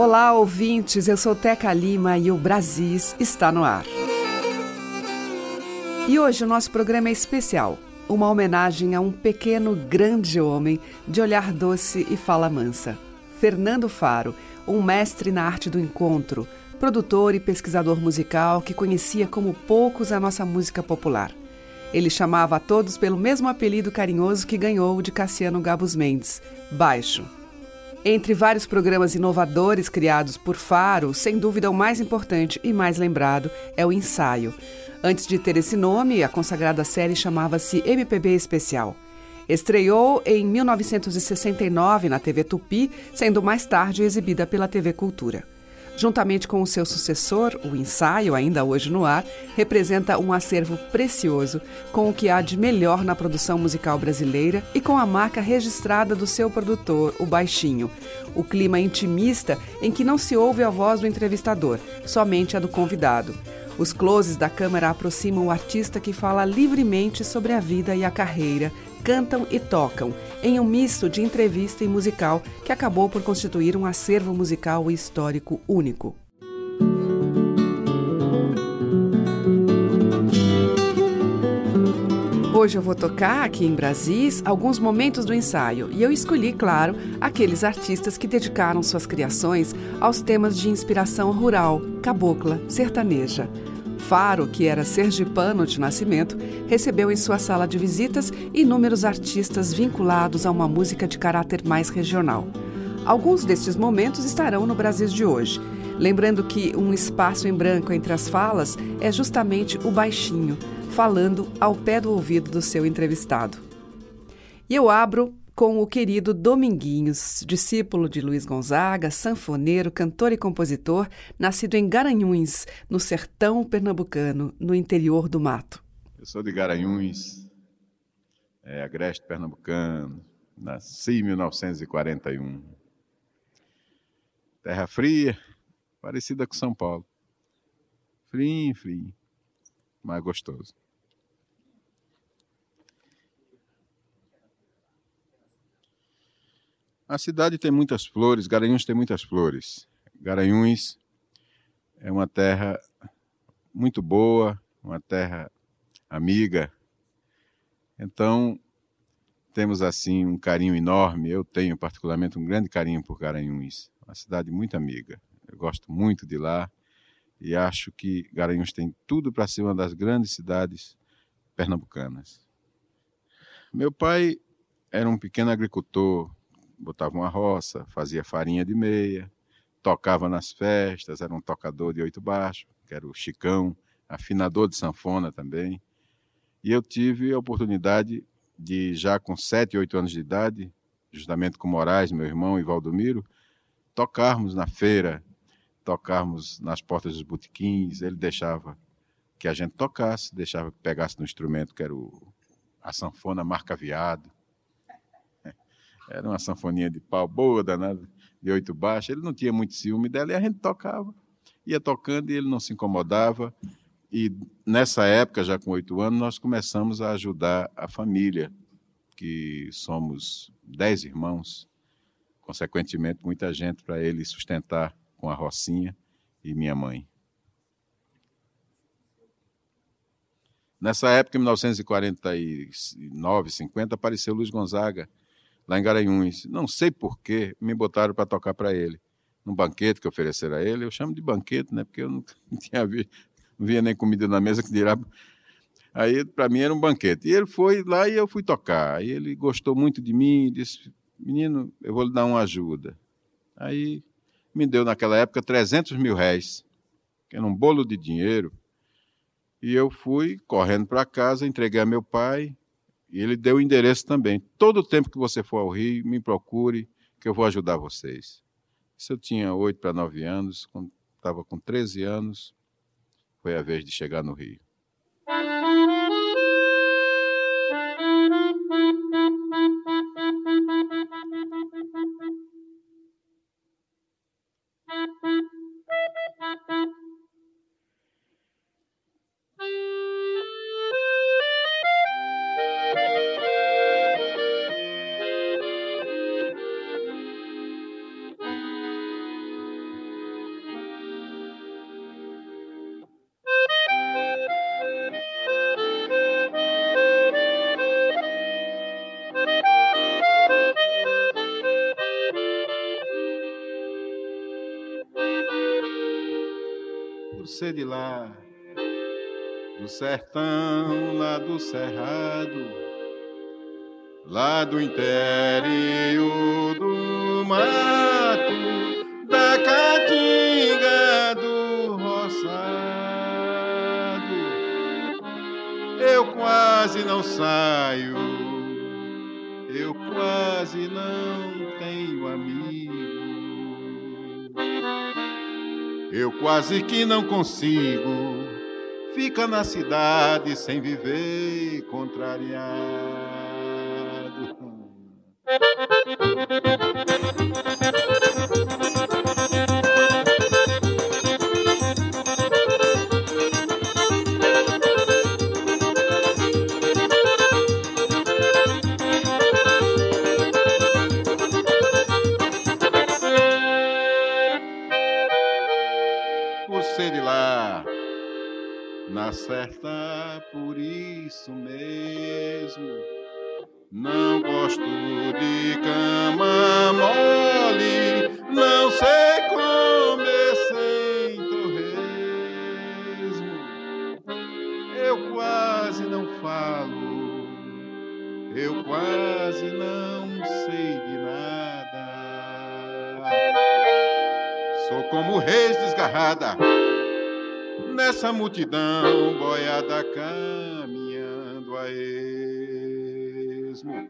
Olá, ouvintes. Eu sou Teca Lima e o Brasis está no ar. E hoje o nosso programa é especial. Uma homenagem a um pequeno, grande homem de olhar doce e fala mansa. Fernando Faro, um mestre na arte do encontro, produtor e pesquisador musical que conhecia como poucos a nossa música popular. Ele chamava a todos pelo mesmo apelido carinhoso que ganhou de Cassiano Gabus Mendes, Baixo. Entre vários programas inovadores criados por Faro, sem dúvida o mais importante e mais lembrado é o Ensaio. Antes de ter esse nome, a consagrada série chamava-se MPB Especial. Estreou em 1969 na TV Tupi, sendo mais tarde exibida pela TV Cultura. Juntamente com o seu sucessor, o ensaio, ainda hoje no ar, representa um acervo precioso com o que há de melhor na produção musical brasileira e com a marca registrada do seu produtor, o Baixinho. O clima intimista em que não se ouve a voz do entrevistador, somente a do convidado. Os closes da câmera aproximam o artista que fala livremente sobre a vida e a carreira, cantam e tocam, em um misto de entrevista e musical que acabou por constituir um acervo musical e histórico único. Hoje eu vou tocar aqui em Brasis alguns momentos do ensaio e eu escolhi, claro, aqueles artistas que dedicaram suas criações aos temas de inspiração rural, cabocla, sertaneja. Faro, que era sergipano de nascimento, recebeu em sua sala de visitas inúmeros artistas vinculados a uma música de caráter mais regional. Alguns destes momentos estarão no Brasil de hoje. Lembrando que um espaço em branco entre as falas é justamente o baixinho, falando ao pé do ouvido do seu entrevistado. E eu abro com o querido Dominguinhos, discípulo de Luiz Gonzaga, sanfoneiro, cantor e compositor, nascido em Garanhuns, no sertão pernambucano, no interior do mato. Eu sou de Garanhuns, é, agreste pernambucano, nasci em 1941. Terra fria, parecida com São Paulo. Frio, frio, mas gostoso. A cidade tem muitas flores, Garanhuns tem muitas flores. Garanhuns é uma terra muito boa, uma terra amiga. Então, temos assim um carinho enorme. Eu tenho particularmente um grande carinho por Garanhuns, uma cidade muito amiga. Eu gosto muito de lá e acho que Garanhuns tem tudo para ser uma das grandes cidades pernambucanas. Meu pai era um pequeno agricultor botava uma roça, fazia farinha de meia, tocava nas festas, era um tocador de oito baixos, que era o Chicão, afinador de sanfona também. E eu tive a oportunidade de, já com sete, oito anos de idade, justamente com Moraes, meu irmão, e Valdomiro, tocarmos na feira, tocarmos nas portas dos botequins. Ele deixava que a gente tocasse, deixava que pegasse no instrumento, que era o, a sanfona marca viado. Era uma sanfoninha de pau boa, danada, de oito baixos. Ele não tinha muito ciúme dela e a gente tocava. Ia tocando e ele não se incomodava. E nessa época, já com oito anos, nós começamos a ajudar a família, que somos dez irmãos. Consequentemente, muita gente para ele sustentar com a Rocinha e minha mãe. Nessa época, em 1949, 50, apareceu Luiz Gonzaga lá em Garanhuns. Não sei por que me botaram para tocar para ele. Num banquete que ofereceram a ele, eu chamo de banquete, né? Porque eu não, tinha não via nem comida na mesa que dirá. Aí, para mim, era um banquete. E ele foi lá e eu fui tocar. Aí ele gostou muito de mim e disse: Menino, eu vou lhe dar uma ajuda. Aí me deu, naquela época, 300 mil réis, que era um bolo de dinheiro. E eu fui correndo para casa, entreguei a meu pai, e ele deu o endereço também. Todo tempo que você for ao Rio, me procure, que eu vou ajudar vocês. Isso eu tinha oito para nove anos, quando estava com 13 anos, foi a vez de chegar no Rio. Você de lá, do sertão, lá do cerrado, lá do interior do mato, da caatinga do roçado. Eu quase não saio, Eu quase que não consigo. Fica na cidade sem viver contrariado. Nessa multidão boiada caminhando a esmo.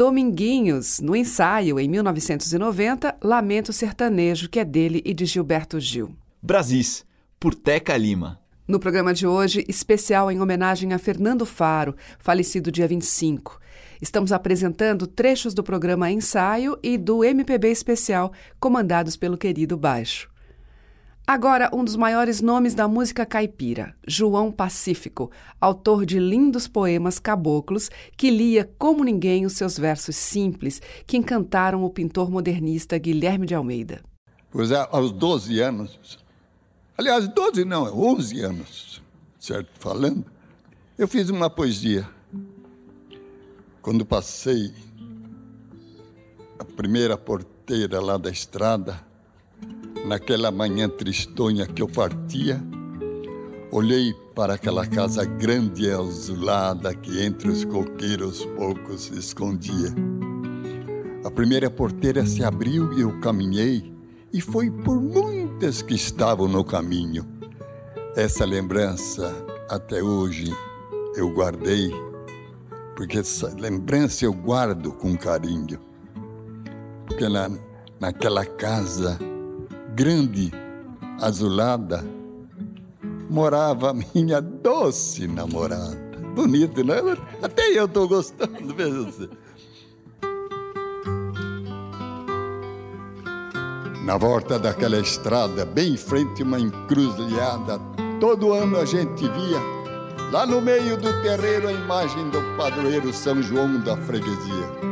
Dominguinhos, no ensaio, em 1990, Lamento Sertanejo, que é dele e de Gilberto Gil. Brasis, por Teca Lima. No programa de hoje, especial em homenagem a Fernando Faro, falecido dia 25. Estamos apresentando trechos do programa Ensaio e do MPB Especial, comandados pelo querido Baixo. Agora, um dos maiores nomes da música caipira, João Pacífico, autor de lindos poemas caboclos que lia como ninguém os seus versos simples que encantaram o pintor modernista Guilherme de Almeida. Pois é, aos 12 anos, aliás, 12 não, 11 anos, certo? Falando, eu fiz uma poesia. Quando passei a primeira porteira lá da estrada, Naquela manhã tristonha que eu partia, olhei para aquela casa grande e azulada que entre os coqueiros poucos se escondia. A primeira porteira se abriu e eu caminhei, e foi por muitas que estavam no caminho. Essa lembrança até hoje eu guardei, porque essa lembrança eu guardo com carinho. Porque na, naquela casa grande, azulada, morava minha doce namorada. Bonito, né? Até eu estou gostando, veja você. Na volta daquela estrada, bem em frente uma encruzilhada, todo ano a gente via, lá no meio do terreiro, a imagem do padroeiro São João da freguesia.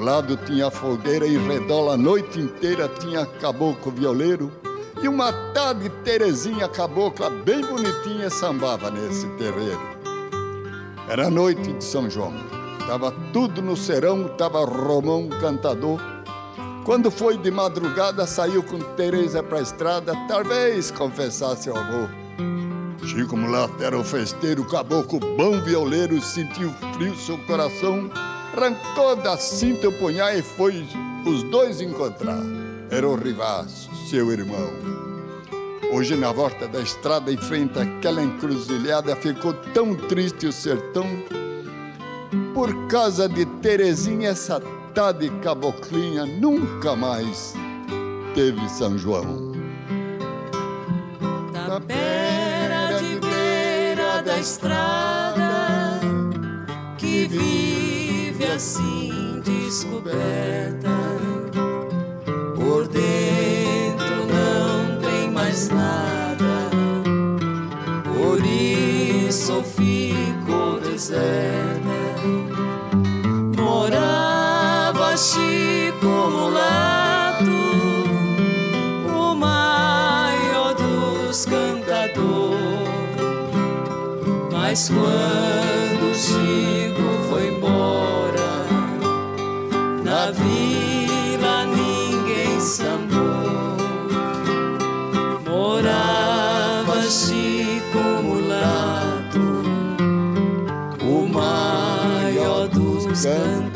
Do lado tinha fogueira e redor a noite inteira tinha caboclo violeiro E uma tarde, Terezinha cabocla, bem bonitinha, sambava nesse terreiro. Era noite de São João. Tava tudo no serão, tava Romão, cantador. Quando foi de madrugada, saiu com Tereza pra estrada, talvez confessasse ao avô. Chico Mulato era o festeiro, caboclo bom violeiro, sentiu frio seu coração, arrancou da cinta o punhal e foi os dois encontrar. Era o Rivaço, seu irmão. Hoje, na volta da estrada, em frente àquela encruzilhada, ficou tão triste o sertão. Por causa de Terezinha, essa tá de caboclinha nunca mais teve São João. Da beira de beira da estrada que vive assim descoberta. Por dentro não tem mais nada. Por isso ficou deserta. Morava Chico Mulato o maior dos cantadores. Mas quando Chico foi embora ninguém sambou morava Chico Mulato o maior dos cantadores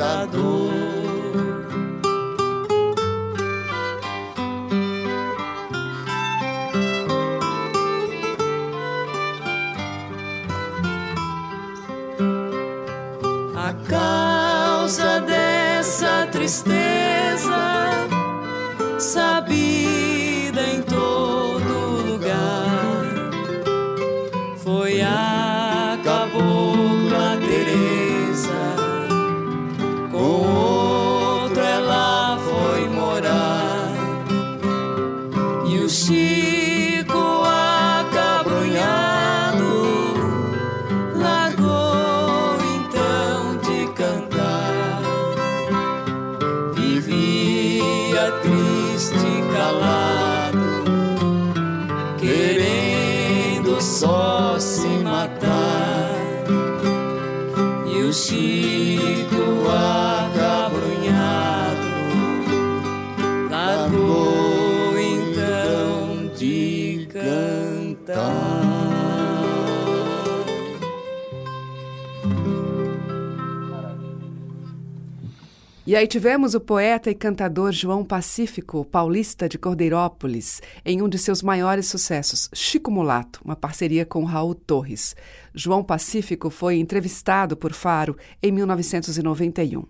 E aí tivemos o poeta e cantador João Pacífico, paulista de Cordeirópolis, em um de seus maiores sucessos, Chico Mulato, uma parceria com Raul Torres. João Pacífico foi entrevistado por Faro em 1991.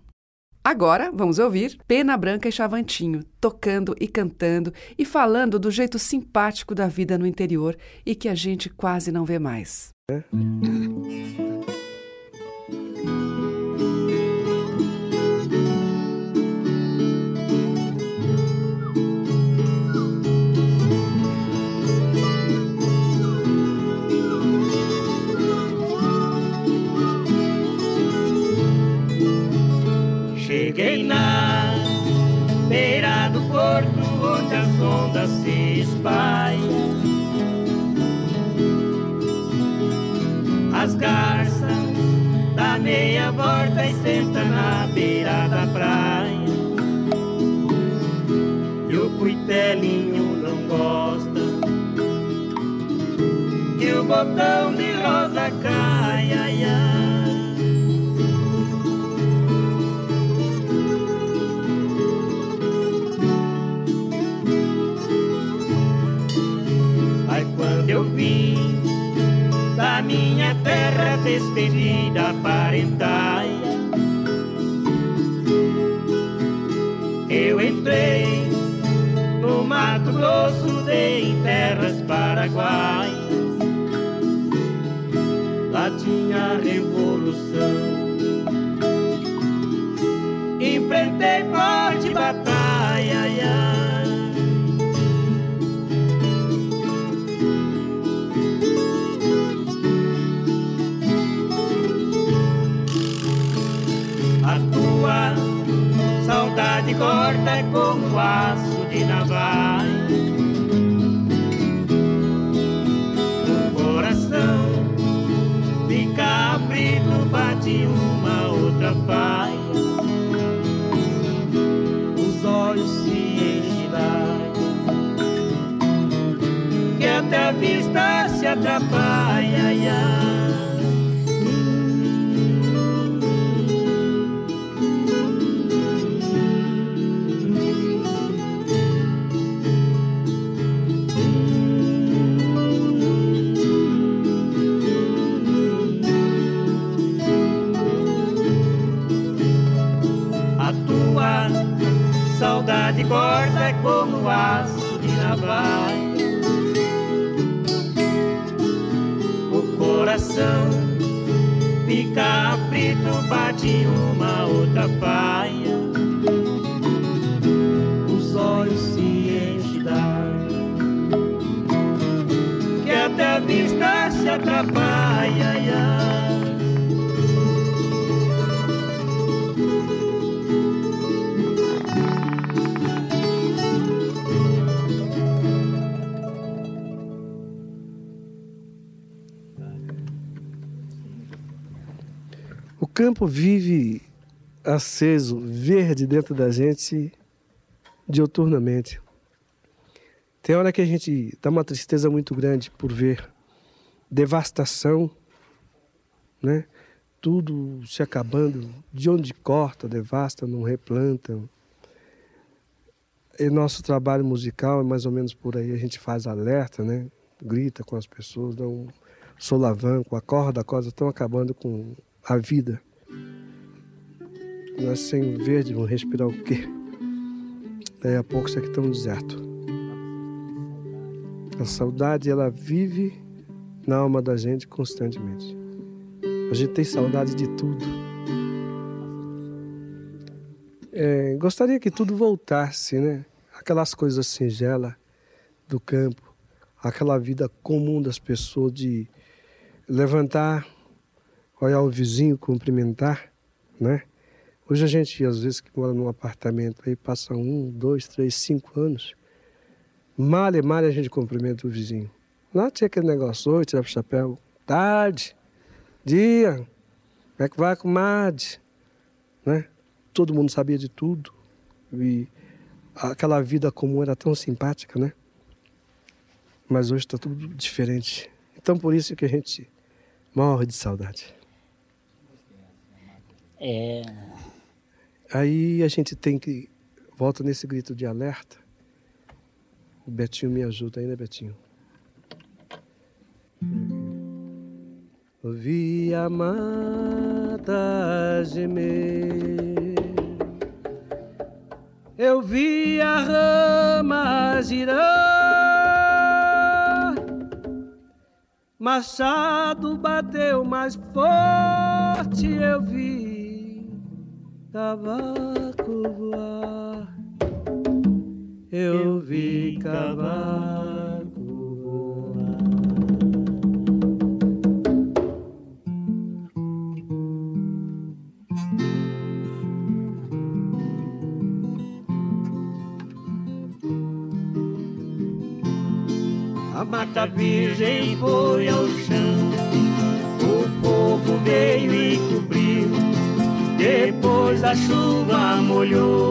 Agora vamos ouvir Pena Branca e Chavantinho, tocando e cantando e falando do jeito simpático da vida no interior e que a gente quase não vê mais. Cheguei se espalham. As garças dá meia volta e senta na beira da praia. E o cuitelinho não gosta que o botão de rosa caia. Ai, vim da minha terra despedida parentaia, eu entrei no Mato Grosso, em terras paraguaias. Lá tinha revolução. Enfrentei forte batalha. ai, compasso de Navai. O coração de cabrito bate uma outra paz. Os olhos se enchem que até a vista se atrapalha. Aflito, campo vive aceso, verde dentro da gente diuturnamente. Tem hora que a gente dá uma tristeza muito grande por ver devastação, né? Tudo se acabando, de onde corta, devasta, não replanta. E nosso trabalho musical é mais ou menos por aí, a gente faz alerta, né? Grita com as pessoas, dá um solavanco, acorda, acorda, estão acabando com a vida. Nós sem verde vamos respirar o quê? Daí a pouco isso aqui está um deserto. A saudade, ela vive na alma da gente constantemente. A gente tem saudade de tudo. É, gostaria que tudo voltasse, né? Aquelas coisas singelas do campo, aquela vida comum das pessoas de levantar, olhar o vizinho, cumprimentar, né? Hoje a gente, às vezes, que mora num apartamento aí, passa um, dois, três, cinco anos, mal e mal a gente cumprimenta o vizinho. Lá tinha aquele negócio, oi, tirava o chapéu, tarde, dia, como é que vai, comadre? Né? Todo mundo sabia de tudo. E aquela vida comum era tão simpática, né? Mas hoje está tudo diferente. Então por isso que a gente morre de saudade. É. Aí a gente tem que. Volta nesse grito de alerta. O Betinho me ajuda aí, né, Betinho? Ouvi a mata gemer. Eu vi a rama girar. Machado bateu mais forte, eu vi cavaco voar. Eu vi cavaco voar. A mata virgem foi Depois a chuva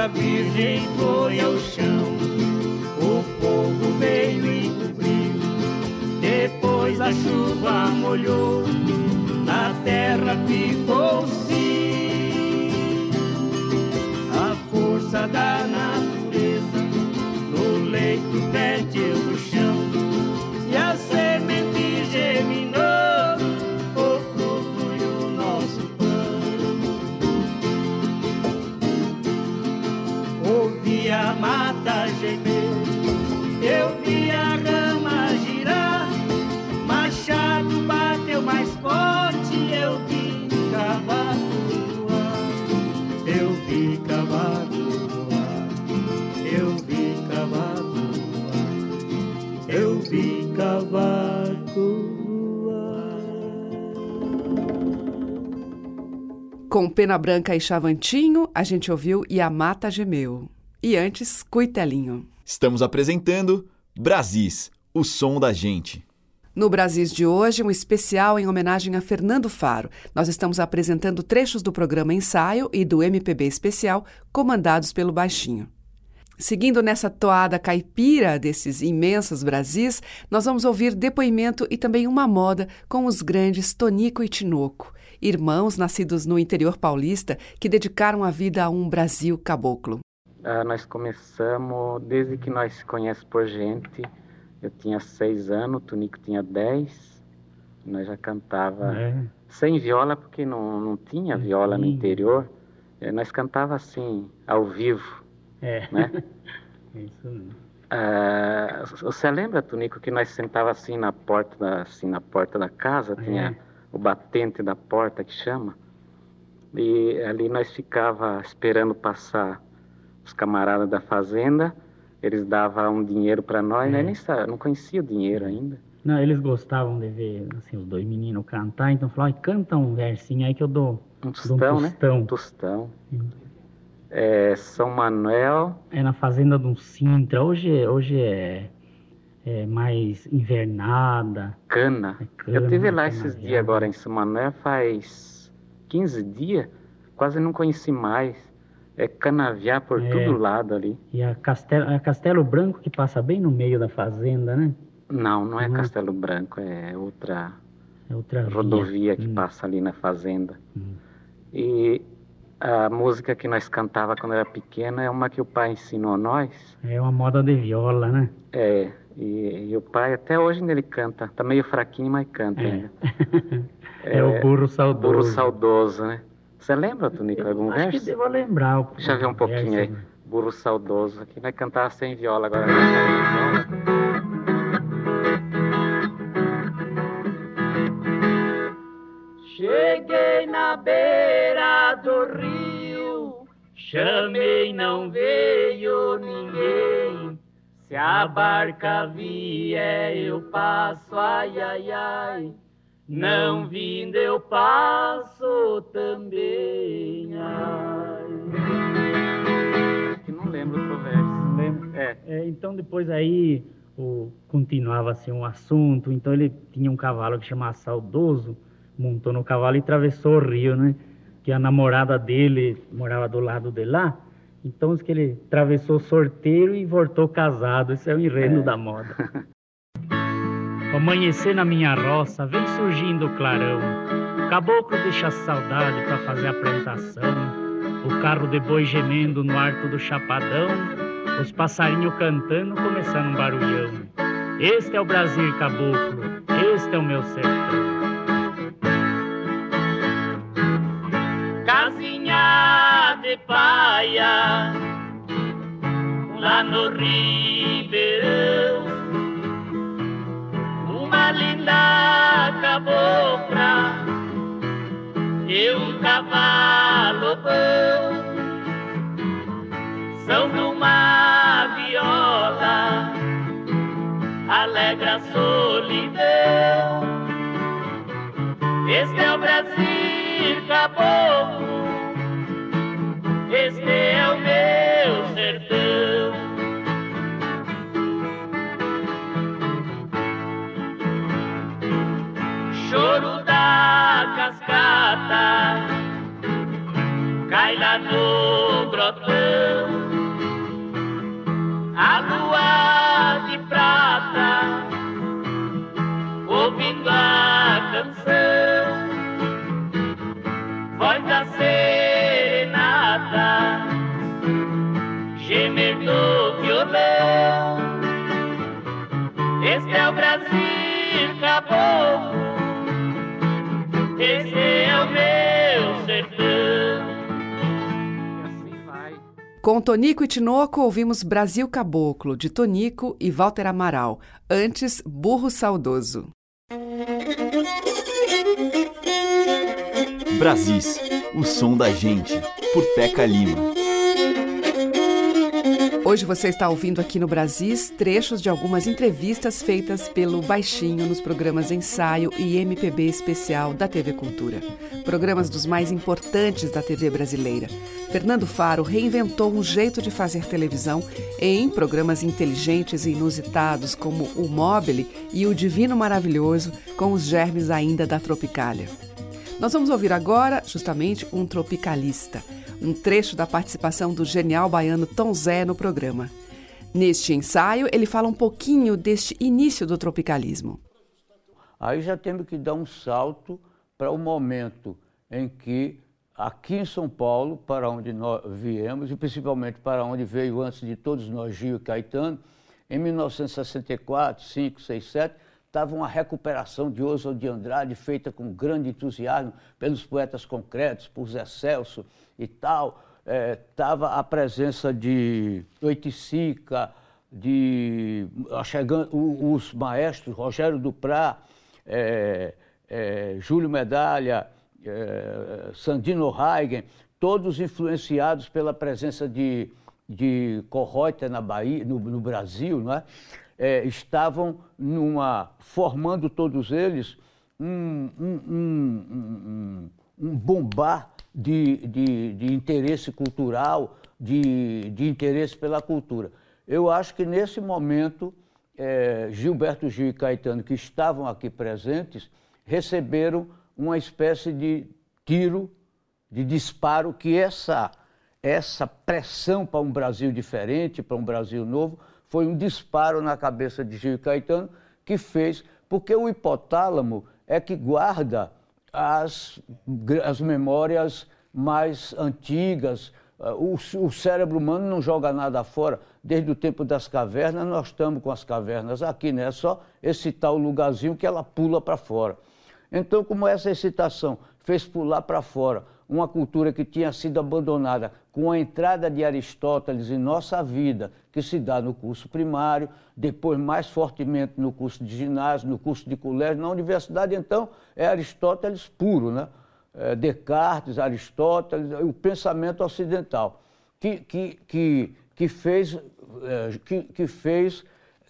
A mata virgem foi ao chão, o fogo veio e cobriu. Depois a chuva molhou, a terra Com Pena Branca e Chavantinho, a gente ouviu E a Mata Gemeu. E antes, Cuitelinho. Estamos apresentando Brasis, o som da gente. No Brasis de hoje, um especial em homenagem a Fernando Faro. Nós estamos apresentando trechos do programa Ensaio e do MPB Especial, comandados pelo Baixinho. Seguindo nessa toada caipira desses imensos Brasis, nós vamos ouvir depoimento e também uma moda com os grandes Tonico e Tinoco irmãos nascidos no interior paulista que dedicaram a vida a um Brasil caboclo. Ah, nós começamos desde que nós se conhecemos por gente. Eu tinha seis anos, o Tunico tinha dez. Nós já cantava é. sem viola porque não, não tinha viola no interior. É, nós cantava assim ao vivo, é. né? Isso mesmo. Ah, você lembra, Tunico, que nós sentava assim na porta da, assim na porta da casa, tinha é o batente da porta que chama. E ali nós ficava esperando passar os camaradas da fazenda, eles davam um dinheiro para nós, é. né? Nem sabe, não conhecia o dinheiro ainda. Não, eles gostavam de ver assim, os dois meninos cantar, então falavam, canta um versinho aí que eu dou. Um tostão, dou um tostão. né? Um tostão. É, São Manuel. É na fazenda do Sintra. Hoje, hoje é é, mais invernada. Cana. É cana eu tive lá esses dias agora em Manuel, faz 15 dias, quase não conheci mais. É canaviar por é, todo lado ali. E a Castelo, a Castelo Branco que passa bem no meio da fazenda, né? Não, não é uhum. Castelo Branco, é outra, é outra rodovia via. que hum. passa ali na fazenda. Hum. E a música que nós cantava quando era pequena é uma que o pai ensinou a nós. É uma moda de viola, né? É, e, e, o pai, até hoje ele canta. Tá meio fraquinho, mas canta é. ainda. é, é, o burro saudoso. Burro saudoso, né? Você lembra, Tunico, algum acho verso? Acho que devo lembrar. Deixa eu ver um pouquinho aí. Né? Burro saudoso. Aqui vai cantar sem viola agora. Cheguei na beira do rio, chamei, não veio ninguém. Se a barca vier, eu passo, ai, ai, ai. Não vindo, eu passo também, ai. Que não lembro o verso. Não lembro. É. é. Então depois aí o, continuava assim um assunto. Então ele tinha um cavalo que chamava Saudoso, montou no cavalo e atravessou o rio, né? Que a namorada dele morava do lado de lá. Então, que ele atravessou sorteiro e voltou casado. Esse é o enredo é. da moda. Amanhecer na minha roça, vem surgindo o clarão. Caboclo deixa saudade para fazer a plantação. O carro de boi gemendo no arco do chapadão. Os passarinhos cantando, começando um barulhão. Este é o Brasil caboclo, este é o meu sertão. De paia lá no Ribeirão. Uma linda cabocla e um cavalo bom são numa viola, alegra a solidão. Este é o Brasil caboclo grotão. A lua de prata ouvindo a canção. Voz da serenata, gemer do violão. Este é o Brasil caboclo, Com Tonico e Tinoco, ouvimos Brasil Caboclo, de Tonico e Walter Amaral. Antes, Burro Saudoso. Brasis, o som da gente, por Teca Lima. Hoje você está ouvindo aqui no Brasis trechos de algumas entrevistas feitas pelo Baixinho nos programas Ensaio e MPB Especial da TV Cultura. Programas dos mais importantes da TV brasileira. Fernando Faro reinventou um jeito de fazer televisão em programas inteligentes e inusitados como o Mobile e o Divino Maravilhoso, com os germes ainda da Tropicália. Nós vamos ouvir agora, justamente, um tropicalista um trecho da participação do genial baiano Tom Zé no programa. Neste ensaio, ele fala um pouquinho deste início do tropicalismo. Aí já temos que dar um salto para o momento em que, aqui em São Paulo, para onde nós viemos, e principalmente para onde veio antes de todos nós, Gil e Caetano, em 1964, 5, 6, 7, estava uma recuperação de Oswald de Andrade feita com grande entusiasmo pelos poetas concretos, por Zé Celso e tal. Estava é, a presença de Oiticica, de chegando, os maestros, Rogério Duprá, é, é, Júlio Medalha, é, Sandino Heigen, todos influenciados pela presença de, de Correuter na Bahia, no, no Brasil, não é? É, estavam numa, formando todos eles um, um, um, um bombar de, de, de, interesse cultural, de, de interesse pela cultura. Eu acho que nesse momento, é, Gilberto Gil e Caetano, que estavam aqui presentes, receberam uma espécie de tiro, de disparo, que essa, essa pressão para um Brasil diferente, para um Brasil novo, foi um disparo na cabeça de Gil Caetano que fez, porque o hipotálamo é que guarda as, as memórias mais antigas. O, o cérebro humano não joga nada fora. Desde o tempo das cavernas, nós estamos com as cavernas aqui, né? É só excitar o lugarzinho que ela pula para fora. Então, como essa excitação fez pular para fora uma cultura que tinha sido abandonada com a entrada de Aristóteles em nossa vida, que se dá no curso primário, depois mais fortemente no curso de ginásio, no curso de colégio. Na universidade, então, é Aristóteles puro, né? É Descartes, Aristóteles, o pensamento ocidental, que, que, que, que fez, é, que, que fez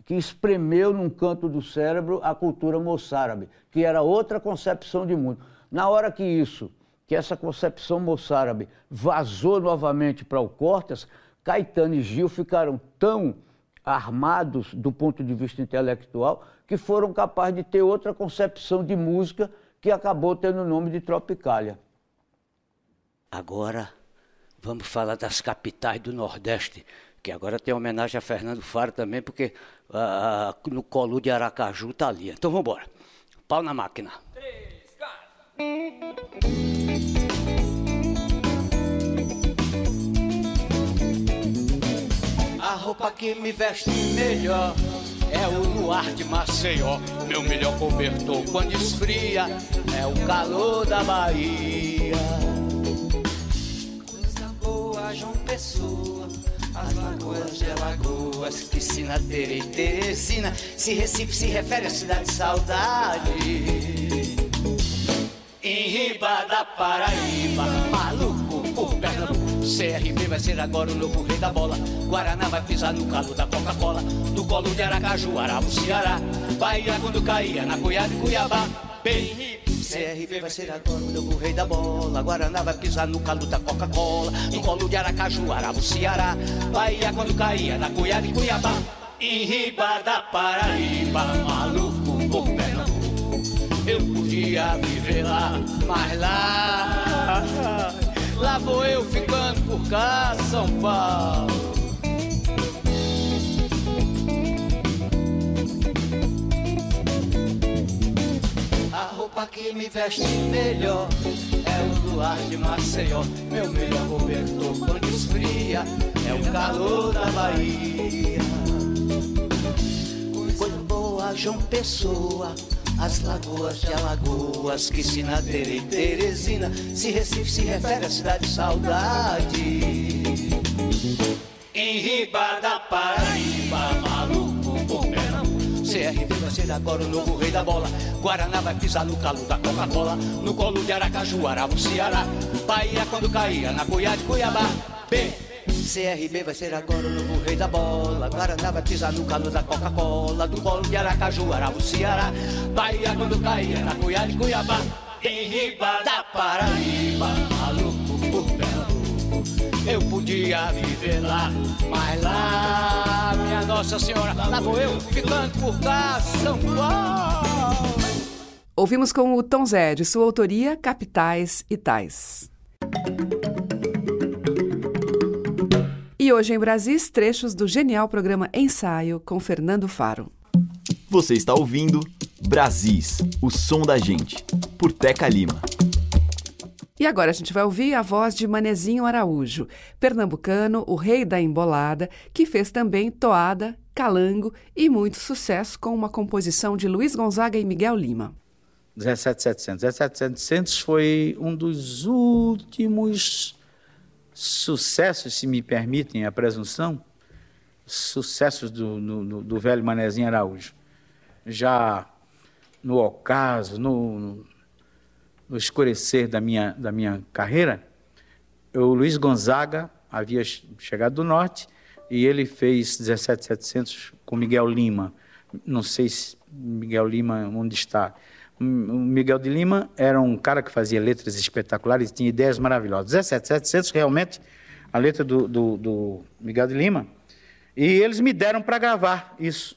que espremeu num canto do cérebro a cultura moçárabe, que era outra concepção de mundo. Na hora que isso que essa concepção moçárabe vazou novamente para o Cortes, Caetano e Gil ficaram tão armados do ponto de vista intelectual que foram capazes de ter outra concepção de música que acabou tendo o nome de Tropicália. Agora vamos falar das capitais do Nordeste, que agora tem homenagem a Fernando Faro também, porque uh, no colo de Aracaju tá ali. Então vamos embora. Pau na máquina. A roupa que me veste melhor é o luar de Maceió. Meu melhor cobertor quando esfria é o calor da Bahia. Coisa boa, João Pessoa. As lagoas de Alagoas, piscina Teresina. Se Recife se refere à cidade de saudade. Em Riba da Paraíba, maluco por Pernambuco. CRB vai ser agora o novo rei da bola. Guaraná vai pisar no calo da Coca-Cola. Do colo de Aracaju, Arabo, Ceará. Bahia quando caía na Cuiabá e Cuiabá. Bem CRB vai ser agora o novo rei da bola. Guaraná vai pisar no calo da Coca-Cola. Do colo de Aracaju, Arabo, Ceará. Bahia quando caía na Cuiabá e Cuiabá. Em riba da Paraíba, maluco podia viver lá, mas lá Lá vou eu ficando por cá, São Paulo. A roupa que me veste melhor é o luar de Maceió. Meu melhor cobertor quando esfria é o calor da Bahia. Coisa boa, João Pessoa as lagoas de Alagoas, que se na e Teresina, se Recife se refere à cidade de saudade. Em riba da Paraíba, maluco por. CRB vai ser agora o novo rei da bola. Guaraná vai pisar no calo da Coca-Cola. No colo de Aracaju, Arabo, Ceará. Bahia quando caía na Cuiá de Cuiabá. B. CRB vai ser agora o novo rei da bola. Guaraná vai pisar no calo da Coca-Cola. Do colo de Aracaju, Arabo, Ceará. Bahia quando caía na Cuiá de. Em riba da Paraíba, maluco por Pernambuco. Eu podia viver lá, mas lá, minha Nossa Senhora, lá vou eu ficando por cá, São Paulo. Ouvimos com o Tom Zé, de sua autoria, Capitais e Tais. E hoje em Brasis, trechos do genial programa Ensaio com Fernando Faro. Você está ouvindo Brasis, o som da gente, por Teca Lima. E agora a gente vai ouvir a voz de Manezinho Araújo, pernambucano, o rei da embolada, que fez também toada, calango e muito sucesso com uma composição de Luiz Gonzaga e Miguel Lima. 17700. 17700 foi um dos últimos sucessos, se me permitem a presunção, sucessos do, do, do velho Manezinho Araújo. Já no ocaso, no, no escurecer da minha, da minha carreira, o Luiz Gonzaga havia chegado do norte e ele fez 17700 com Miguel Lima. Não sei se Miguel Lima onde está. O Miguel de Lima era um cara que fazia letras espetaculares tinha ideias maravilhosas. 17700 realmente a letra do, do, do Miguel de Lima. E eles me deram para gravar isso.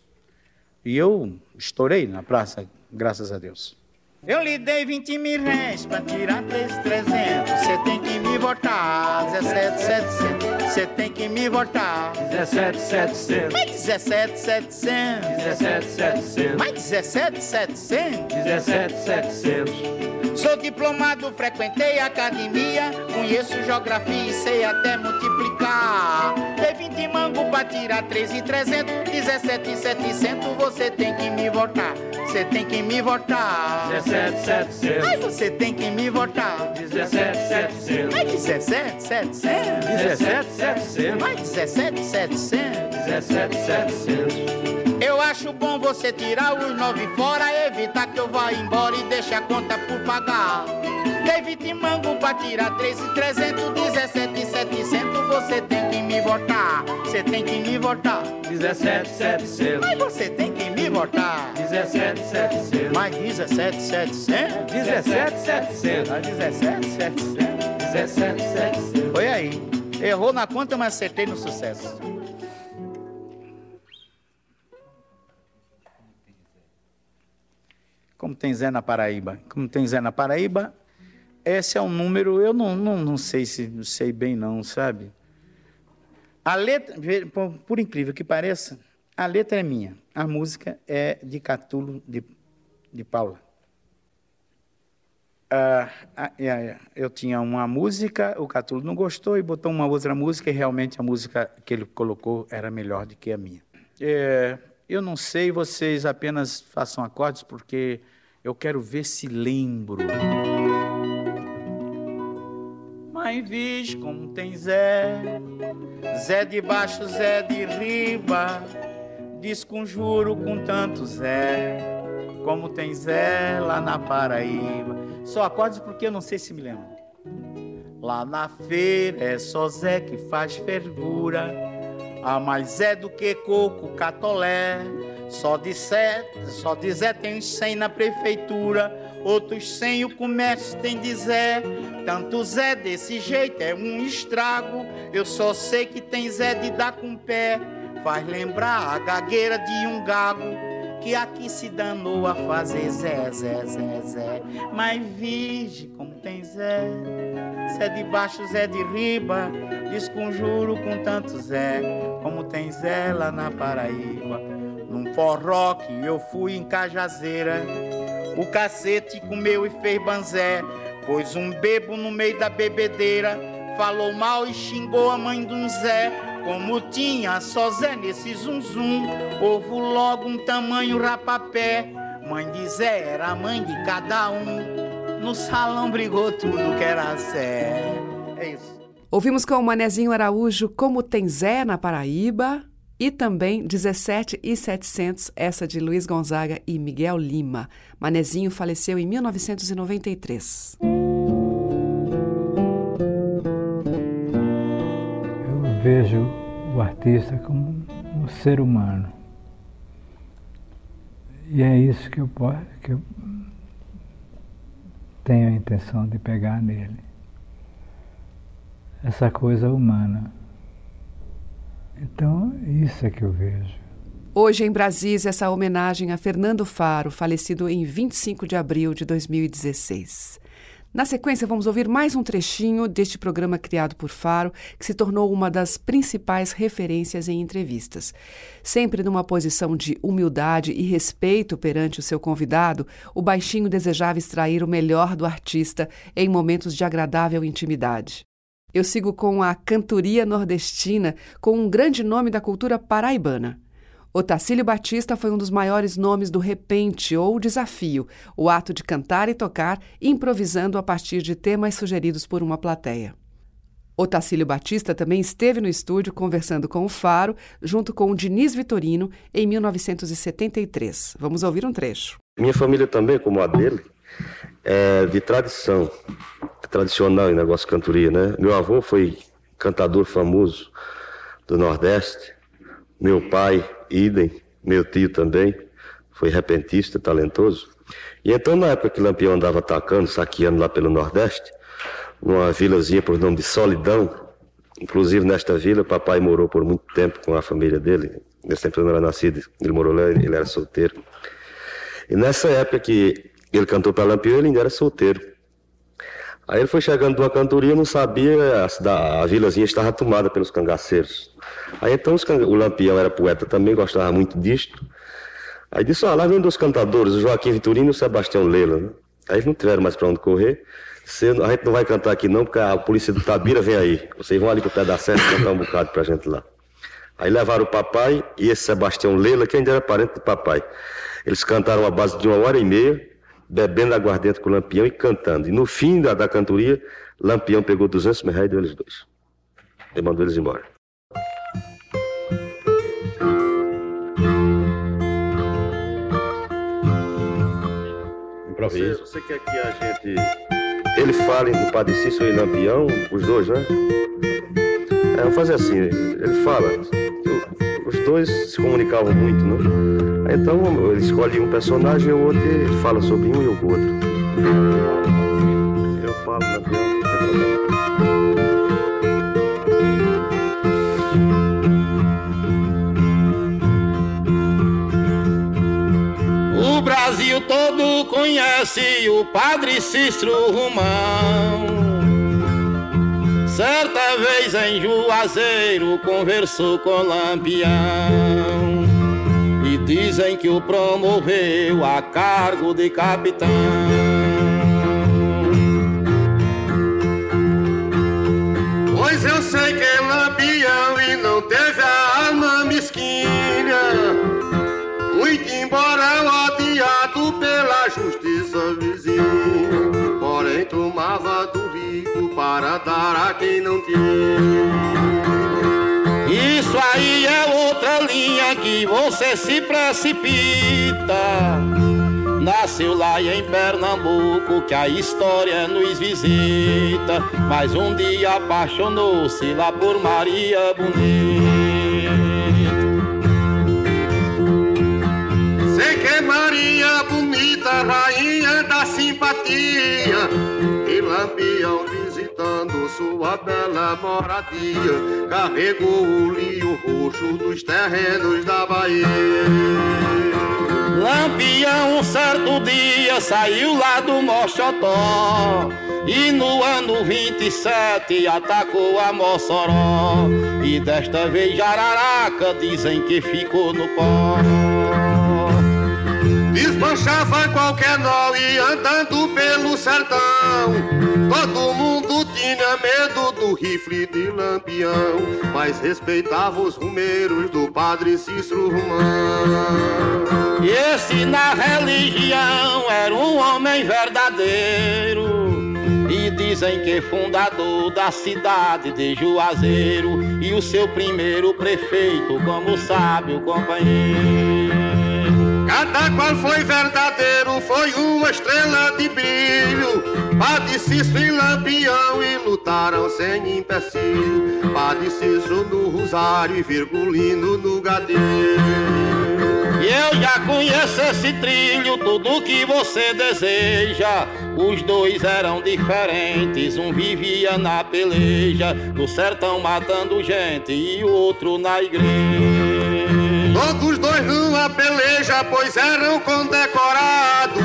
E eu estourei na praça, graças a Deus. Eu lhe dei 20 mil reais pra tirar 3,300. Você tem que me votar. 17,700. Você tem que me votar. 17,700. Mais 17,700. 17,700. Mais 17,700. 17,700. Sou diplomado, frequentei academia. Conheço geografia e sei até multiplicar. Dei 20 mango pra tirar 3,300. 17,700. Você tem que me votar. Você tem que me votar. 17,700. Ai, você tem que me votar. 17,700. Ai, 17,700. 17,700. Ai, 17,700. 17,700. Eu acho bom você tirar os nove fora, evitar que eu vá embora e deixe a conta por pagar. 20 mango pra tirar 3,300, 17,700. Você tem que me votar. Você tem que me votar. 17,700. Mas você tem que me votar. 17,700. Mais 17,700. 17,700. Mais 17,700. 17,700. Foi aí. Errou na conta, mas acertei no sucesso. Como tem Zé na Paraíba? Como tem Zé na Paraíba, esse é um número, eu não, não, não sei se sei bem não, sabe? A letra, por, por, incrível que pareça, a letra é minha, a música é de Catulo de, de Paula. Ah, ah, eu tinha uma música, o Catulo não gostou e botou uma outra música e realmente a música que ele colocou era melhor do que a minha. É, eu não sei, vocês apenas façam acordes porque eu quero ver se lembro. Mas vixe como tem Zé, Zé de baixo, Zé de riba, desconjuro com tanto Zé, como tem Zé lá na Paraíba. Só acordes porque eu não sei se me lembro. Lá na feira é só Zé que faz fervura, a mais Zé do que coco, catolé. Só de Zé, só de Zé tem uns cem na prefeitura, outros cem o comércio tem de Zé. Tanto Zé desse jeito é um estrago, eu só sei que tem Zé de dar com pé. Faz lembrar a gagueira de um gago, que aqui se danou a fazer Zé, Zé, Zé, Zé. Mas vige como tem Zé, Zé de baixo, Zé de riba, desconjuro com tanto Zé, como tem Zé lá na Paraíba. Num forró que eu fui em Cajazeira, o cacete comeu e fez banzé, pois um bebo no meio da bebedeira falou mal e xingou a mãe de um Zé. Como tinha só Zé nesse zum zum, houve logo um tamanho rapapé. mãe de Zé era a mãe de cada um. No salão brigou tudo que era Zé. É isso. Ouvimos com o Manezinho Araújo Como Tem Zé na Paraíba e também 17 e 700, essa de Luiz Gonzaga e Miguel Lima. Manezinho faleceu em 1993. Eu vejo o artista como um ser humano. E é isso que eu, que eu tenho a intenção de pegar nele. Essa coisa humana. Então, isso é que eu vejo. Hoje em Brasília, essa homenagem a Fernando Faro, falecido em 25 de abril de 2016. Na sequência, vamos ouvir mais um trechinho deste programa criado por Faro, que se tornou uma das principais referências em entrevistas. Sempre numa posição de humildade e respeito perante o seu convidado, o baixinho desejava extrair o melhor do artista em momentos de agradável intimidade. Eu sigo com a cantoria nordestina, com um grande nome da cultura paraibana. Otacílio Batista foi um dos maiores nomes do repente ou desafio, o ato de cantar e tocar improvisando a partir de temas sugeridos por uma plateia. Otacílio Batista também esteve no estúdio conversando com o Faro, junto com o Diniz Vitorino, em 1973. Vamos ouvir um trecho. Minha família também, como a dele, é de tradição, tradicional em negócio de cantoria, né? Meu avô foi cantador famoso do Nordeste, meu pai idem, meu tio também, foi repentista, talentoso. E então, na época que Lampião andava atacando, saqueando lá pelo Nordeste, numa vilazinha por nome de Solidão, inclusive nesta vila, papai morou por muito tempo com a família dele, ele sempre não era nascido, ele morou lá, ele era solteiro. E nessa época que ele cantou para Lampião, ele ainda era solteiro. Aí ele foi chegando de uma cantoria, não sabia, a, a vilazinha estava tomada pelos cangaceiros. Aí então os, o Lampião era poeta também, gostava muito disto. Aí disse, ah, lá vem dois cantadores, o Joaquim Vitorino e o Sebastião Leila, né? Aí eles não tiveram mais para onde correr. Você, a gente não vai cantar aqui não, porque a polícia do Tabira vem aí. Vocês vão ali pro pé da serra cantar um bocado pra gente lá. Aí levaram o papai e esse Sebastião Leila, que ainda era parente do papai. Eles cantaram a base de uma hora e meia, bebendo aguardente com o Lampião e cantando. E no fim da, da cantoria, Lampião pegou 200 mil reais e deu eles dois. E mandou eles embora. Você, você quer que a gente. Ele fale do Padre Cícero e Lampião, os dois, né? É, vamos fazer assim, ele fala. Os dois se comunicavam muito, né? Então ele escolhe um personagem e o outro ele fala sobre um e o outro. Eu falo tem problema. O Brasil todo conhece o Padre Cícero Romão. Certa vez em Juazeiro conversou com Lampião dizem que o promoveu a cargo de capitão. Pois eu sei que é Lampião e não teve a alma mesquinha, muito embora odiado pela justiça vizinha, porém tomava do rico para dar a quem não tinha. Isso aí é outra linha que você se precipita. Nasceu lá em Pernambuco que a história nos visita. Mas um dia apaixonou-se lá por Maria Bonita. Sei que Maria bonita, rainha da simpatia, sua bela moradia, carregou o linho roxo dos terrenos da Bahia. Lampião um certo dia saiu lá do Mochotó E no ano 27 atacou a Mossoró E desta vez Jararaca dizem que ficou no pó Desmanchava qualquer nó e andando pelo sertão Todo mundo tinha medo do rifle de Lampião Mas respeitava os rumeiros do padre Cícero Romão E esse na religião era um homem verdadeiro. E dizem que fundador da cidade de Juazeiro e o seu primeiro prefeito como sábio companheiro. Cada qual foi verdadeiro, foi uma estrela de brilho. Padre Cício e Lampião e lutaram sem empecilho. Padre Cício no rosário e Virgulino no gadeiro. E eu já conheço esse trilho, tudo que você deseja. Os dois eram diferentes, um vivia na peleja, no sertão matando gente e o outro na igreja. Todos dois numa peleja, pois eram condecorados.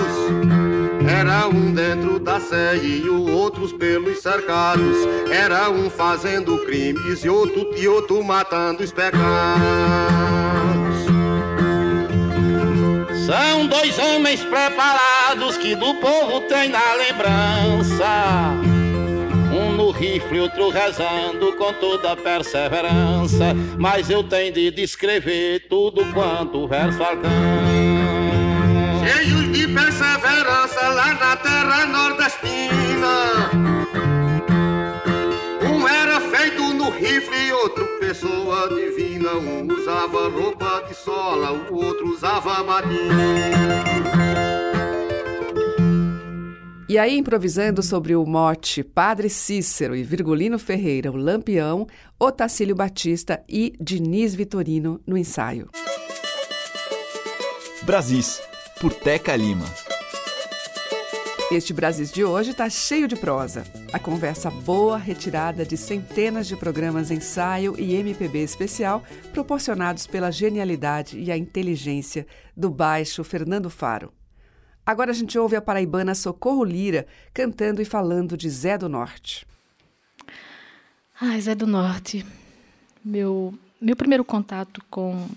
Era um dentro da sede e o outros pelos cercados. Era um fazendo crimes e outro, e outro matando os pecados. São dois homens preparados que do povo tem na lembrança. Rifle, outro rezando com toda perseverança. Mas eu tenho de descrever tudo quanto o verso alcança. Cheios de perseverança lá na terra nordestina. Um era feito no rifle outro pessoa divina. Um usava roupa de sola, o outro usava batina. E aí, improvisando sobre o mote Padre Cícero e Virgulino Ferreira, o Lampião, Otacílio Batista e Diniz Vitorino no ensaio. Brasis, por Teca Lima. Este Brasis de hoje está cheio de prosa. A conversa boa, retirada de centenas de programas ensaio e MPB especial, proporcionados pela genialidade e a inteligência do baixo Fernando Faro. Agora a gente ouve a paraibana Socorro Lira cantando e falando de Zé do Norte. Ai, Zé do Norte. Meu, meu primeiro contato com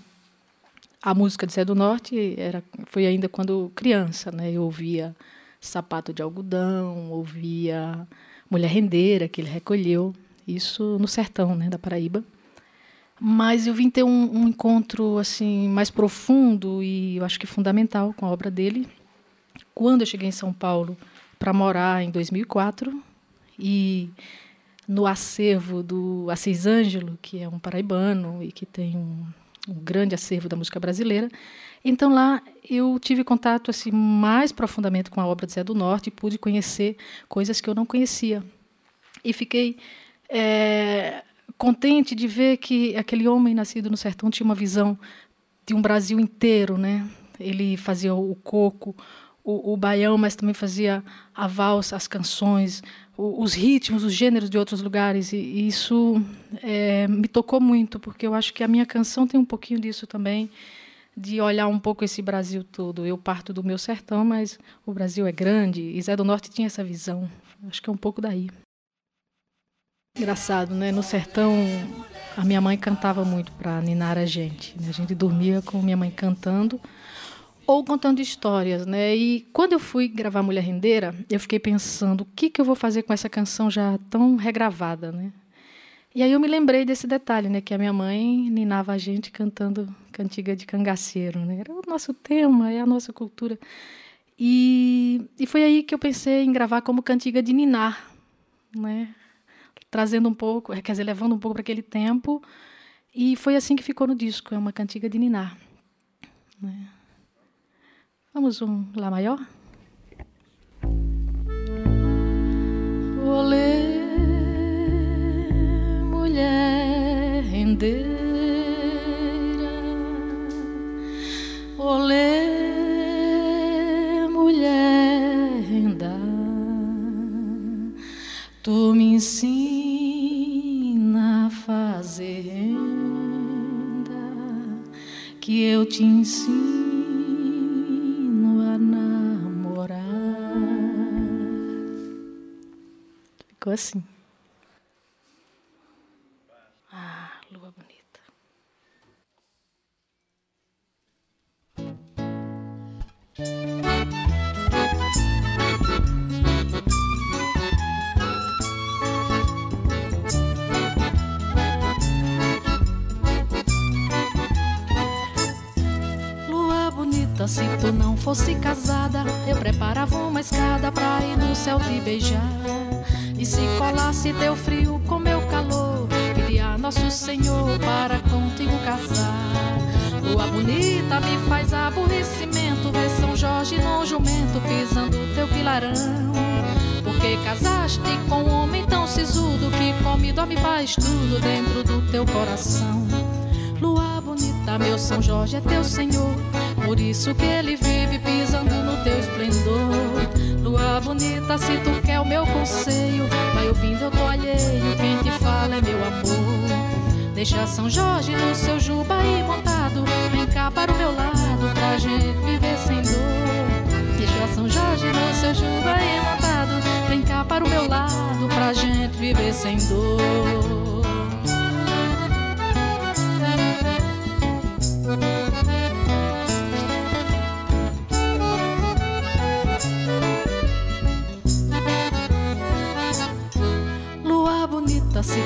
a música de Zé do Norte era, foi ainda quando criança, né? Eu ouvia Sapato de Algodão, ouvia Mulher Rendeira, que ele recolheu, isso no sertão né, da Paraíba. Mas eu vim ter um, um encontro assim mais profundo e eu acho que fundamental com a obra dele quando eu cheguei em São Paulo para morar em 2004 e no acervo do Assis Ângelo, que é um paraibano e que tem um, um grande acervo da música brasileira. Então lá eu tive contato assim mais profundamente com a obra de Zé do Norte e pude conhecer coisas que eu não conhecia. E fiquei é, contente de ver que aquele homem nascido no sertão tinha uma visão de um Brasil inteiro, né? Ele fazia o coco, o, o baião, mas também fazia a valsa, as canções, o, os ritmos, os gêneros de outros lugares. E, e isso é, me tocou muito, porque eu acho que a minha canção tem um pouquinho disso também, de olhar um pouco esse Brasil todo. Eu parto do meu sertão, mas o Brasil é grande, e Zé do Norte tinha essa visão. Acho que é um pouco daí. Engraçado, né? No sertão, a minha mãe cantava muito para ninar a gente. Né? A gente dormia com minha mãe cantando ou contando histórias, né? E quando eu fui gravar Mulher Rendeira, eu fiquei pensando o que que eu vou fazer com essa canção já tão regravada, né? E aí eu me lembrei desse detalhe, né? Que a minha mãe ninava a gente cantando cantiga de cangaceiro, né? Era o nosso tema, é a nossa cultura. E, e foi aí que eu pensei em gravar como cantiga de ninar, né? Trazendo um pouco, quer dizer, levando um pouco para aquele tempo. E foi assim que ficou no disco, é uma cantiga de ninar. Né? Vamos um Lá maior? Olê, mulher rendeira, olê, mulher renda, tu me ensina a fazer renda, que eu te ensino assim. Jorge é teu Senhor. Por isso que ele vive pisando no teu esplendor. Lua bonita, se tu quer o meu conselho, vai ouvindo, eu tô alheio. Quem te fala é meu amor. Deixa São Jorge no seu juba aí montado. Vem cá para o meu lado pra gente viver sem dor. Deixa São Jorge no seu juba aí montado. Vem cá para o meu lado pra gente viver sem dor.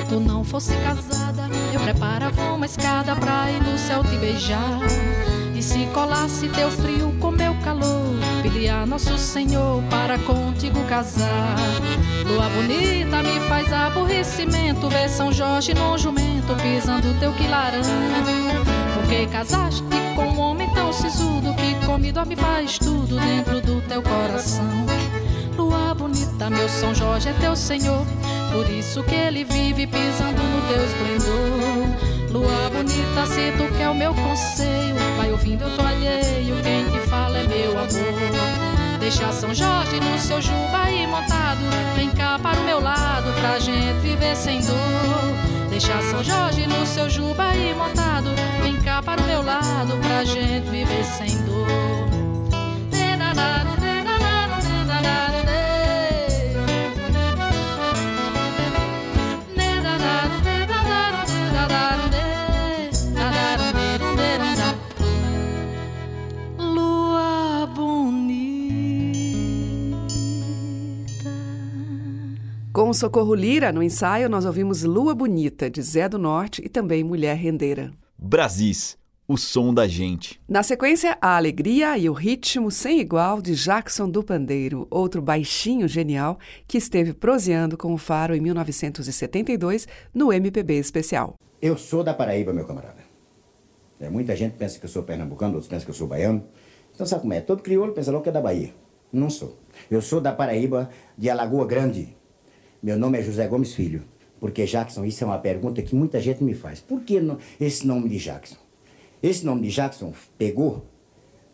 Tu não fosse casada, eu preparava uma escada pra ir no céu te beijar. E se colasse teu frio com meu calor, pedia a Nosso Senhor para contigo casar. Lua bonita me faz aborrecimento, ver São Jorge no jumento pisando teu quilarão. Porque casaste com um homem tão sisudo que come, dorme, faz tudo dentro do teu coração. Lua bonita, meu São Jorge é teu Senhor, por isso que ele vive pisando no teu esplendor. Lua bonita, se tu quer o meu conselho, vai ouvindo, eu tô alheio, quem te fala é meu amor. Deixa São Jorge no seu juba aí montado, vem cá para o meu lado pra gente viver sem dor. Deixa São Jorge no seu juba aí montado, vem cá para o meu lado pra gente viver sem dor. Socorro Lira, no ensaio, nós ouvimos Lua Bonita, de Zé do Norte e também Mulher Rendeira. Brasis, o som da gente. Na sequência, a alegria e o ritmo sem igual de Jackson do Pandeiro, outro baixinho genial que esteve proseando com o Faro em 1972 no MPB Especial. Eu sou da Paraíba, meu camarada. É, muita gente pensa que eu sou pernambucano, outros pensam que eu sou baiano. Então sabe como é? Todo crioulo pensa logo que é da Bahia. Não sou. Eu sou da Paraíba, de Alagoa Grande. Meu nome é José Gomes Filho. Porque, Jackson, isso é uma pergunta que muita gente me faz. Por que esse nome de Jackson? Esse nome de Jackson pegou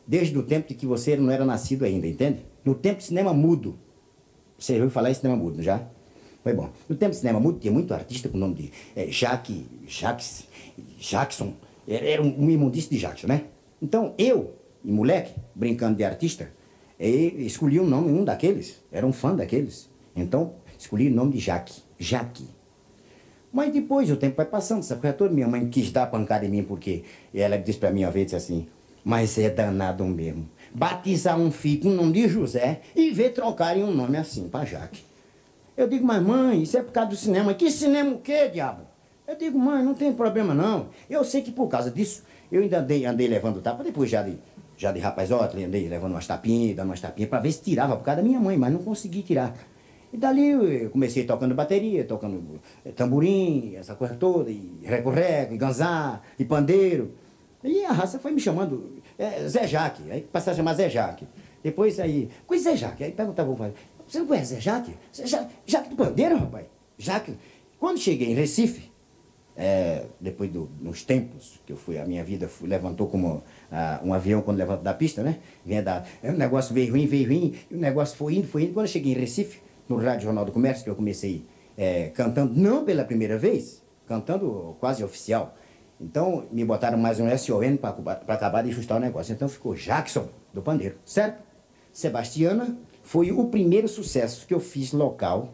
desde o tempo de que você não era nascido ainda, entende? No tempo de cinema mudo. Você ouviu falar em cinema mudo, já? Foi bom. No tempo de cinema mudo tinha muito artista com o nome de é, Jaque, Jax, Jackson. Era, um, um imundice de Jackson, né? Então eu, e moleque, brincando de artista, eh, escolhi um nome, um daqueles. Era um fã daqueles. Então escolhi o nome de Jaque. Jaque. Mas depois o tempo vai passando, essa coisa toda. Minha mãe quis dar pancada em mim porque ela disse pra mim uma vez assim: Mas é danado mesmo. Batizar um filho com o nome de José e ver trocarem um nome assim pra Jaque. Eu digo, mas mãe, isso é por causa do cinema. Que cinema o quê, diabo? Eu digo, mãe, não tem problema não. Eu sei que por causa disso, eu ainda andei, andei levando tapa, depois já de, já de andei levando umas tapinhas, dando umas tapinhas, pra ver se tirava por causa da minha mãe, mas não consegui tirar. E dali eu comecei tocando bateria, tocando eh, tamborim, essa coisa toda, e recorrego, e ganzá, e pandeiro. E a raça foi me chamando eh, Zé Jaque, aí passaram a chamar Zé Jaque. Depois aí, coisa Zé Jaque, aí perguntava, pai, você não conhece Zé Jaque? Zé Ja- Jaque do Pandeiro, rapaz? Jaque. Quando cheguei em Recife, é, depois do, nos tempos que eu fui, a minha vida fui- levantou como ah, um avião quando levanta da pista, né? Vinha da, é, o negócio veio ruim, veio ruim, o negócio foi indo, foi indo. Quando eu cheguei em Recife, no Rádio Jornal do Comércio, que eu comecei é, cantando, não pela primeira vez, cantando quase oficial. Então, me botaram mais um SON para acabar de ajustar o negócio. Então, ficou Jackson, do Pandeiro, certo? Sebastiana foi o primeiro sucesso que eu fiz local,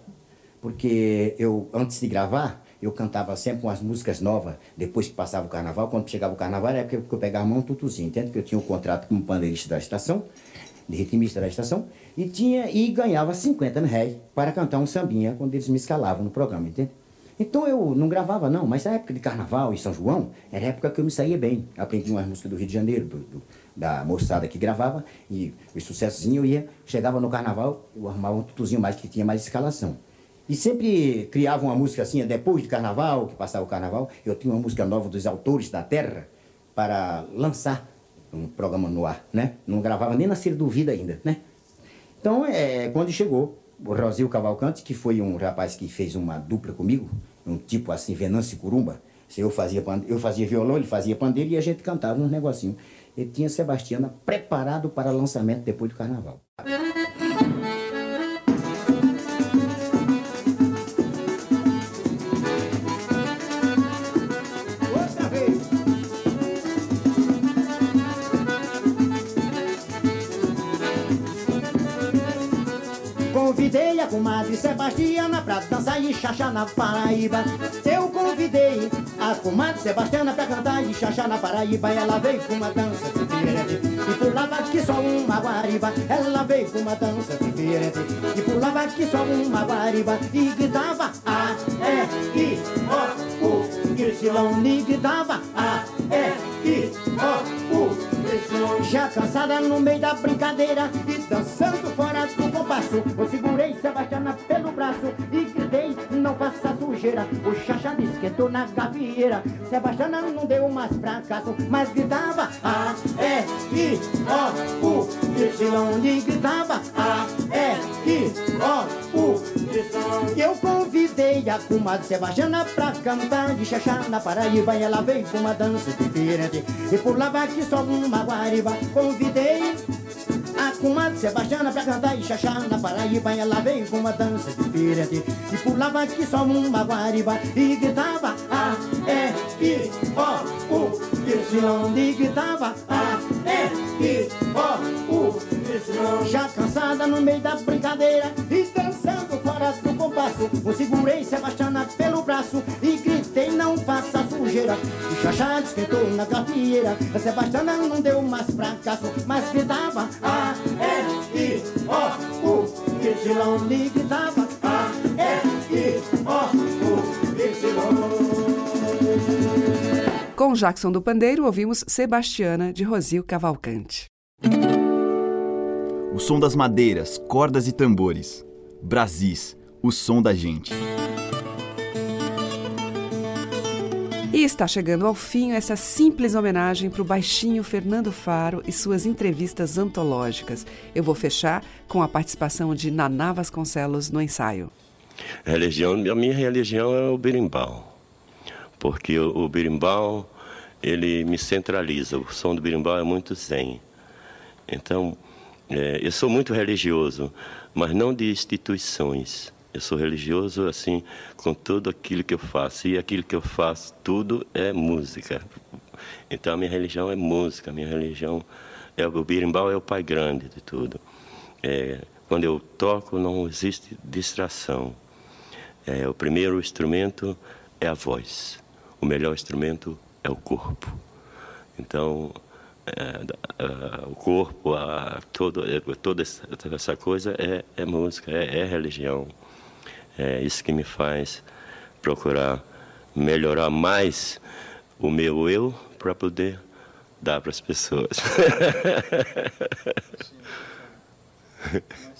porque eu, antes de gravar, eu cantava sempre umas músicas novas, depois que passava o carnaval. Quando chegava o carnaval, era a época que eu pegava a mão tutuzinho, entende? Que eu tinha um contrato como pandeirista da estação, de ritmista da estação, e tinha e ganhava 50 mil réis para cantar um sambinha quando eles me escalavam no programa, entende? Então eu não gravava, não, mas a época de carnaval e São João era a época que eu me saía bem. Aprendi umas músicas do Rio de Janeiro, do, do, da moçada que gravava, e os sucessozinhos eu ia, chegava no carnaval, eu arrumava um tutuzinho mais que tinha mais escalação. E sempre criava uma música assim, depois do carnaval, que passava o carnaval, eu tinha uma música nova dos autores da terra para lançar um programa no ar, né? Não gravava nem Nascer do Vida ainda, né? Então, é, quando chegou o Rosil Cavalcante, que foi um rapaz que fez uma dupla comigo, um tipo assim, Venâncio Curumba, eu fazia, eu fazia violão, ele fazia pandeiro e a gente cantava uns negocinho. Ele tinha Sebastiana preparado para lançamento depois do carnaval. Convidei a comadre Sebastiana pra dançar e chachar na Paraíba. Eu convidei a comadre Sebastiana pra cantar e chachar na Paraíba. Ela veio com uma dança diferente e pulava aqui só uma guariba. Ela veio com uma dança diferente e pulava aqui só uma guariba. E gritava A, E, I, O, U. Gricilão e gritava A, E, I, O, U. Já cansada no meio da brincadeira e dançando fora do compasso, eu segurei Sebastiana pelo braço e gritei: Não faça sujeira. O Xaxá esquentou na gavieira. Sebastiana não deu mais fracasso, mas gritava: A, E, I, O, U, Y. Gritava: A, E, I, O, U, Y. Eu convidei a comadre Sebastiana pra cantar de Xaxá na Paraíba e ela veio com uma dança diferente e pulava aqui só uma guariba. Convidei a comadre Sebastiana pra cantar e chachá na Paraíba ela veio com uma dança diferente. E pulava aqui só uma guariba e gritava A, E, I, O, U, Y e gritava A, E, I, O, U, Y Já cansada no meio da brincadeira e dançando fora do compasso eu segurei Sebastiana pelo braço e não faça sujeira o chachá esquentou na gafieira a Sebastiana não deu mais fracasso mas gritava A, E, I, O, U, Y e gritava A, E, I, O, U, Y Com Jackson do Pandeiro, ouvimos Sebastiana, de Rosil Cavalcante. O som das madeiras, cordas e tambores. Brasis, o som da gente. E está chegando ao fim essa simples homenagem para o baixinho Fernando Faro e suas entrevistas antológicas. Eu vou fechar com a participação de Naná Vasconcelos no ensaio. A religião, a minha religião é o berimbau, porque o, o berimbau ele me centraliza. O som do berimbau é muito zen. Então, é, eu sou muito religioso, mas não de instituições. Eu sou religioso assim com tudo aquilo que eu faço e aquilo que eu faço tudo é música. Então a minha religião é música, a minha religião é o birimbau é o pai grande de tudo. É, quando eu toco não existe distração. É, o primeiro instrumento é a voz. O melhor instrumento é o corpo. Então é, o corpo, a, todo, toda essa coisa é, é música, é, é religião. É isso que me faz procurar melhorar mais o meu eu para poder dar para as pessoas.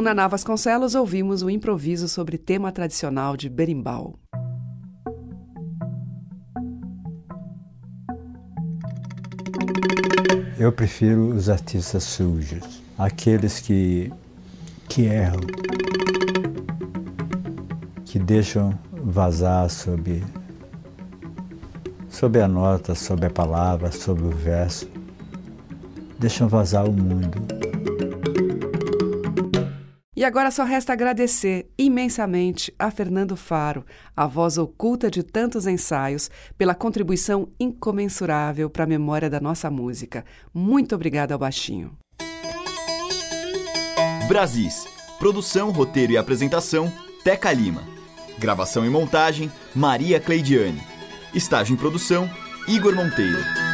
Com Naná Vasconcelos, ouvimos o improviso sobre tema tradicional de berimbau. Eu prefiro os artistas sujos, aqueles que, que erram, que deixam vazar sobre, sobre a nota, sobre a palavra, sobre o verso, deixam vazar o mundo. E agora só resta agradecer imensamente a Fernando Faro, a voz oculta de tantos ensaios, pela contribuição incomensurável para a memória da nossa música. Muito obrigada ao Baixinho. Brasis. Produção, roteiro e apresentação, Teca Lima. Gravação e montagem, Maria Cleidiane. Estágio em produção, Igor Monteiro.